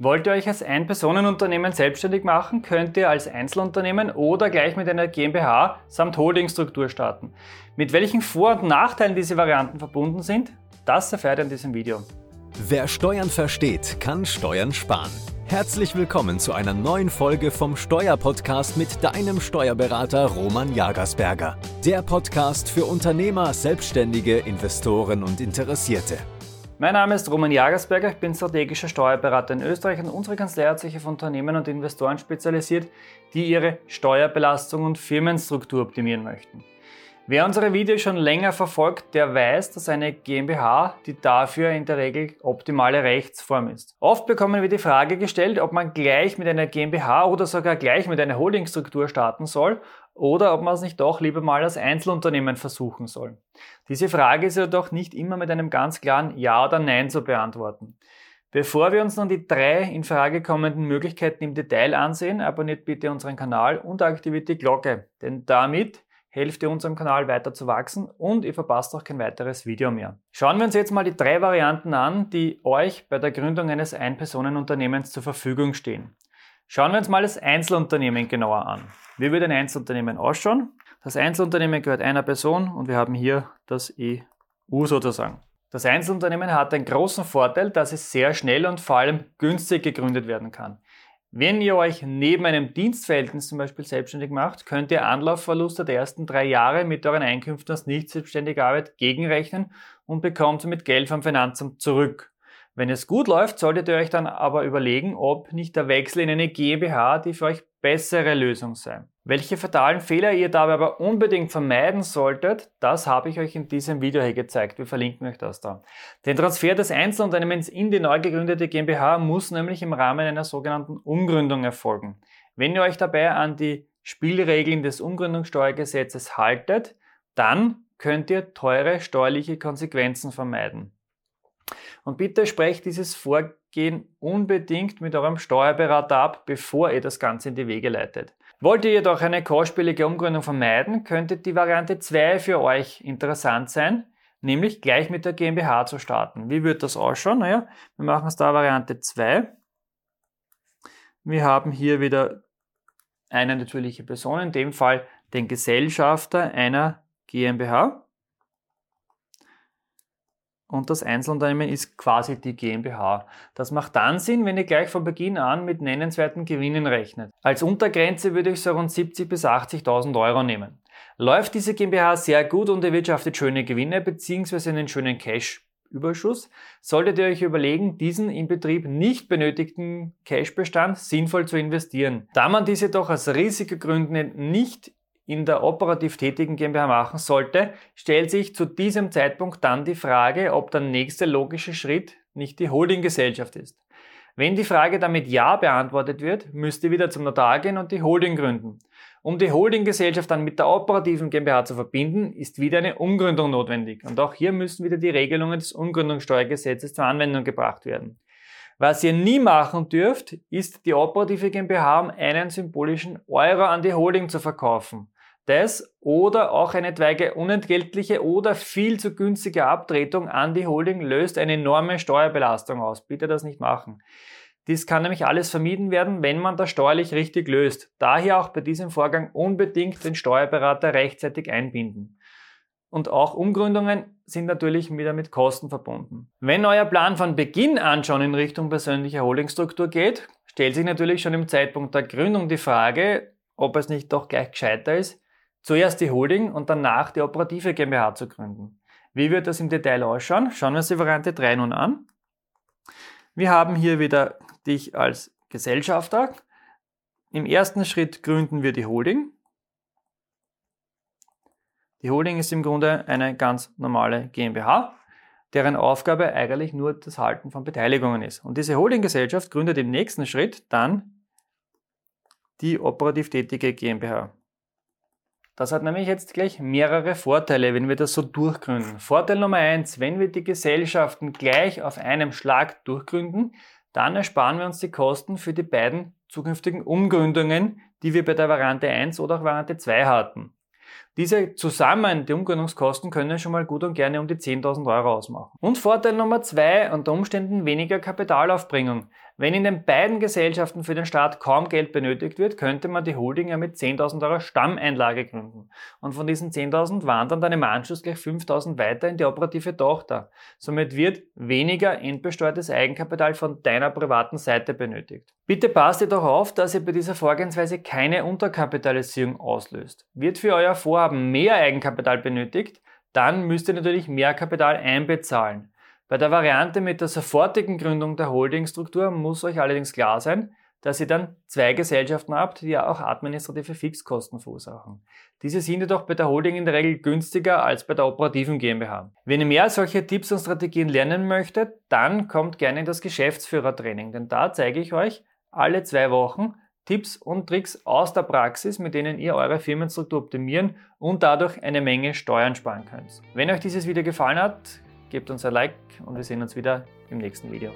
Wollt ihr euch als Ein-Personen-Unternehmen selbstständig machen, könnt ihr als Einzelunternehmen oder gleich mit einer GmbH samt Holdingstruktur starten. Mit welchen Vor- und Nachteilen diese Varianten verbunden sind, das erfährt ihr in diesem Video. Wer Steuern versteht, kann Steuern sparen. Herzlich willkommen zu einer neuen Folge vom Steuerpodcast mit deinem Steuerberater Roman Jagersberger. Der Podcast für Unternehmer, Selbstständige, Investoren und Interessierte. Mein Name ist Roman Jagersberger, ich bin strategischer Steuerberater in Österreich und unsere Kanzlei hat sich auf Unternehmen und Investoren spezialisiert, die ihre Steuerbelastung und Firmenstruktur optimieren möchten. Wer unsere Videos schon länger verfolgt, der weiß, dass eine GmbH die dafür in der Regel optimale Rechtsform ist. Oft bekommen wir die Frage gestellt, ob man gleich mit einer GmbH oder sogar gleich mit einer Holdingstruktur starten soll oder ob man es nicht doch lieber mal als Einzelunternehmen versuchen soll. Diese Frage ist jedoch nicht immer mit einem ganz klaren Ja oder Nein zu beantworten. Bevor wir uns nun die drei in Frage kommenden Möglichkeiten im Detail ansehen, abonniert bitte unseren Kanal und aktiviert die Glocke, denn damit helft ihr unserem Kanal weiter zu wachsen und ihr verpasst auch kein weiteres Video mehr. Schauen wir uns jetzt mal die drei Varianten an, die euch bei der Gründung eines Ein-Personen-Unternehmens zur Verfügung stehen. Schauen wir uns mal das Einzelunternehmen genauer an. Wie würde ein Einzelunternehmen ausschauen? Das Einzelunternehmen gehört einer Person und wir haben hier das EU sozusagen. Das Einzelunternehmen hat den großen Vorteil, dass es sehr schnell und vor allem günstig gegründet werden kann. Wenn ihr euch neben einem Dienstverhältnis zum Beispiel selbstständig macht, könnt ihr Anlaufverluste der ersten drei Jahre mit euren Einkünften aus nicht selbstständiger Arbeit gegenrechnen und bekommt somit Geld vom Finanzamt zurück. Wenn es gut läuft, solltet ihr euch dann aber überlegen, ob nicht der Wechsel in eine GmbH die für euch bessere Lösung sei. Welche fatalen Fehler ihr dabei aber unbedingt vermeiden solltet, das habe ich euch in diesem Video hier gezeigt. Wir verlinken euch das da. Den Transfer des Einzelunternehmens in die neu gegründete GmbH muss nämlich im Rahmen einer sogenannten Umgründung erfolgen. Wenn ihr euch dabei an die Spielregeln des Umgründungssteuergesetzes haltet, dann könnt ihr teure steuerliche Konsequenzen vermeiden. Und bitte sprecht dieses Vorgehen unbedingt mit eurem Steuerberater ab, bevor ihr das Ganze in die Wege leitet. Wollt ihr jedoch eine kostspielige Umgründung vermeiden, könnte die Variante 2 für euch interessant sein, nämlich gleich mit der GmbH zu starten. Wie wird das ausschauen? Naja, wir machen es da Variante 2. Wir haben hier wieder eine natürliche Person, in dem Fall den Gesellschafter einer GmbH und das Einzelunternehmen ist quasi die GmbH. Das macht dann Sinn, wenn ihr gleich von Beginn an mit nennenswerten Gewinnen rechnet. Als Untergrenze würde ich so rund 70.000 bis 80.000 Euro nehmen. Läuft diese GmbH sehr gut und erwirtschaftet schöne Gewinne bzw. einen schönen Cash, Überschuss, solltet ihr euch überlegen, diesen im Betrieb nicht benötigten Cashbestand sinnvoll zu investieren. Da man diese doch aus Risikogründen nicht in der operativ tätigen GmbH machen sollte, stellt sich zu diesem Zeitpunkt dann die Frage, ob der nächste logische Schritt nicht die Holdinggesellschaft ist. Wenn die Frage damit Ja beantwortet wird, müsst ihr wieder zum Notar gehen und die Holding gründen. Um die Holdinggesellschaft dann mit der operativen GmbH zu verbinden, ist wieder eine Umgründung notwendig. Und auch hier müssen wieder die Regelungen des Umgründungssteuergesetzes zur Anwendung gebracht werden. Was ihr nie machen dürft, ist die operative GmbH um einen symbolischen Euro an die Holding zu verkaufen. Das oder auch eine etwaige unentgeltliche oder viel zu günstige Abtretung an die Holding löst eine enorme Steuerbelastung aus. Bitte das nicht machen. Dies kann nämlich alles vermieden werden, wenn man das steuerlich richtig löst. Daher auch bei diesem Vorgang unbedingt den Steuerberater rechtzeitig einbinden. Und auch Umgründungen sind natürlich wieder mit Kosten verbunden. Wenn euer Plan von Beginn an schon in Richtung persönlicher Holdingstruktur geht, stellt sich natürlich schon im Zeitpunkt der Gründung die Frage, ob es nicht doch gleich gescheiter ist, zuerst die Holding und danach die operative GmbH zu gründen. Wie wird das im Detail ausschauen? Schauen wir uns die Variante 3 nun an. Wir haben hier wieder dich als Gesellschafter. Im ersten Schritt gründen wir die Holding. Die Holding ist im Grunde eine ganz normale GmbH, deren Aufgabe eigentlich nur das Halten von Beteiligungen ist. Und diese Holdinggesellschaft gründet im nächsten Schritt dann die operativ tätige GmbH. Das hat nämlich jetzt gleich mehrere Vorteile, wenn wir das so durchgründen. Vorteil Nummer eins, wenn wir die Gesellschaften gleich auf einem Schlag durchgründen, dann ersparen wir uns die Kosten für die beiden zukünftigen Umgründungen, die wir bei der Variante 1 oder auch Variante 2 hatten. Diese zusammen, die Umgründungskosten, können schon mal gut und gerne um die 10.000 Euro ausmachen. Und Vorteil Nummer zwei, unter Umständen weniger Kapitalaufbringung. Wenn in den beiden Gesellschaften für den Staat kaum Geld benötigt wird, könnte man die Holding ja mit 10.000 Euro Stammeinlage gründen. Und von diesen 10.000 wandern dann im Anschluss gleich 5.000 weiter in die operative Tochter. Somit wird weniger endbesteuertes Eigenkapital von deiner privaten Seite benötigt. Bitte passt jedoch auf, dass ihr bei dieser Vorgehensweise keine Unterkapitalisierung auslöst. Wird für euer Vorhaben mehr Eigenkapital benötigt, dann müsst ihr natürlich mehr Kapital einbezahlen. Bei der Variante mit der sofortigen Gründung der Holdingstruktur muss euch allerdings klar sein, dass ihr dann zwei Gesellschaften habt, die ja auch administrative Fixkosten verursachen. Diese sind jedoch bei der Holding in der Regel günstiger als bei der operativen GmbH. Wenn ihr mehr solche Tipps und Strategien lernen möchtet, dann kommt gerne in das Geschäftsführertraining, denn da zeige ich euch alle zwei Wochen Tipps und Tricks aus der Praxis, mit denen ihr eure Firmenstruktur optimieren und dadurch eine Menge Steuern sparen könnt. Wenn euch dieses Video gefallen hat, gebt uns ein Like und wir sehen uns wieder im nächsten Video.